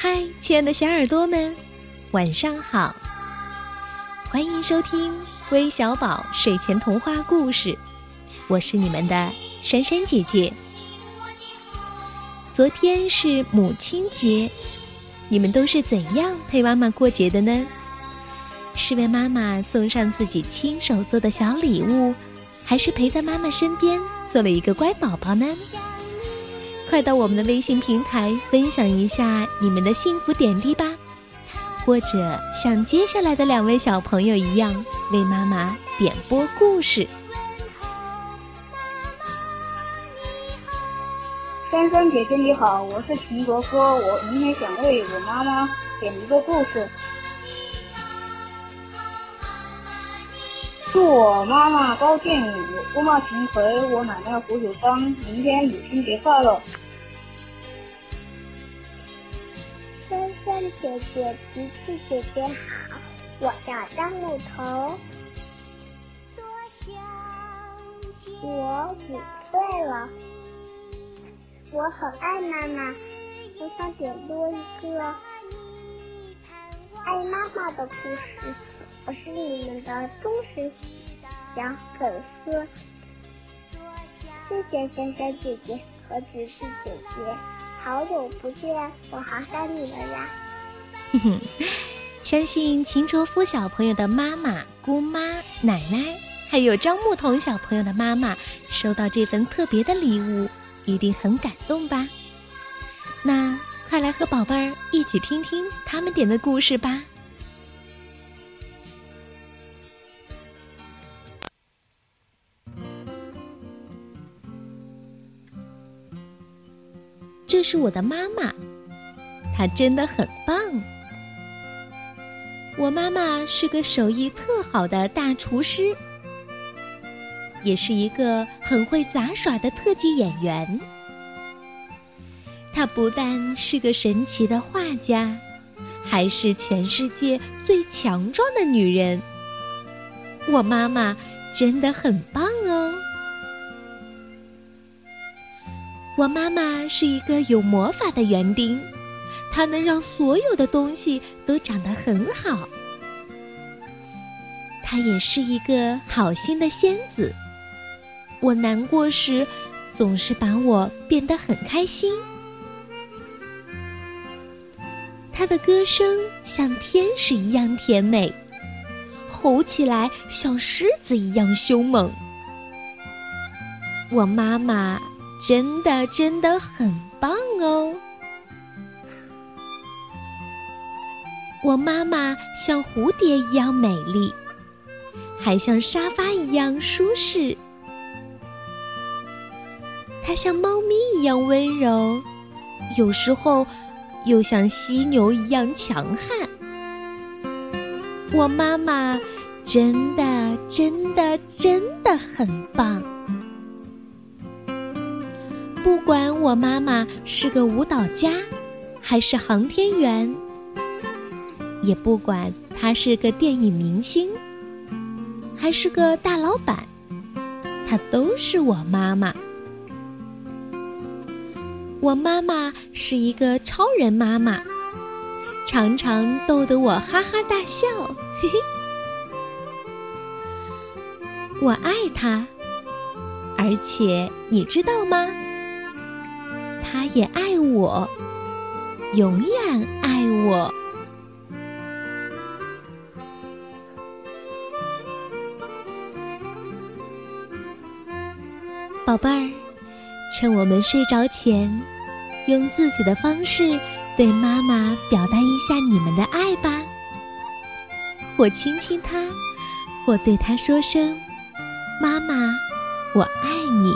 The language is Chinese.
嗨，亲爱的小耳朵们，晚上好！欢迎收听微小宝睡前童话故事，我是你们的珊珊姐姐。昨天是母亲节，你们都是怎样陪妈妈过节的呢？是为妈妈送上自己亲手做的小礼物，还是陪在妈妈身边做了一个乖宝宝呢？快到我们的微信平台分享一下你们的幸福点滴吧，或者像接下来的两位小朋友一样为妈妈点播故事。珊珊姐姐你好，我是秦国哥，我明天想为我妈妈点一个故事。祝我妈妈高兴，我、姑妈秦培、我奶奶胡九芳明天母亲节快乐。珊珊姐姐、琪琪姐姐好，我叫张木头，我五岁了，我很爱妈妈，我想点播一个爱妈妈的故事。我是你们的忠实小粉丝，谢谢珊珊姐姐和橘子姐姐，好久不见，我好想你们呀！哼哼，相信秦卓夫小朋友的妈妈、姑妈、奶奶，还有张牧童小朋友的妈妈，收到这份特别的礼物，一定很感动吧？那快来和宝贝儿一起听听他们点的故事吧。这是我的妈妈，她真的很棒。我妈妈是个手艺特好的大厨师，也是一个很会杂耍的特技演员。她不但是个神奇的画家，还是全世界最强壮的女人。我妈妈真的很棒哦。我妈妈是一个有魔法的园丁，她能让所有的东西都长得很好。她也是一个好心的仙子，我难过时，总是把我变得很开心。她的歌声像天使一样甜美，吼起来像狮子一样凶猛。我妈妈。真的真的很棒哦！我妈妈像蝴蝶一样美丽，还像沙发一样舒适。她像猫咪一样温柔，有时候又像犀牛一样强悍。我妈妈真的真的真的很棒。不管我妈妈是个舞蹈家，还是航天员，也不管她是个电影明星，还是个大老板，她都是我妈妈。我妈妈是一个超人妈妈，常常逗得我哈哈大笑。嘿嘿，我爱她，而且你知道吗？他也爱我，永远爱我，宝贝儿。趁我们睡着前，用自己的方式对妈妈表达一下你们的爱吧。或亲亲她，或对她说声“妈妈，我爱你”。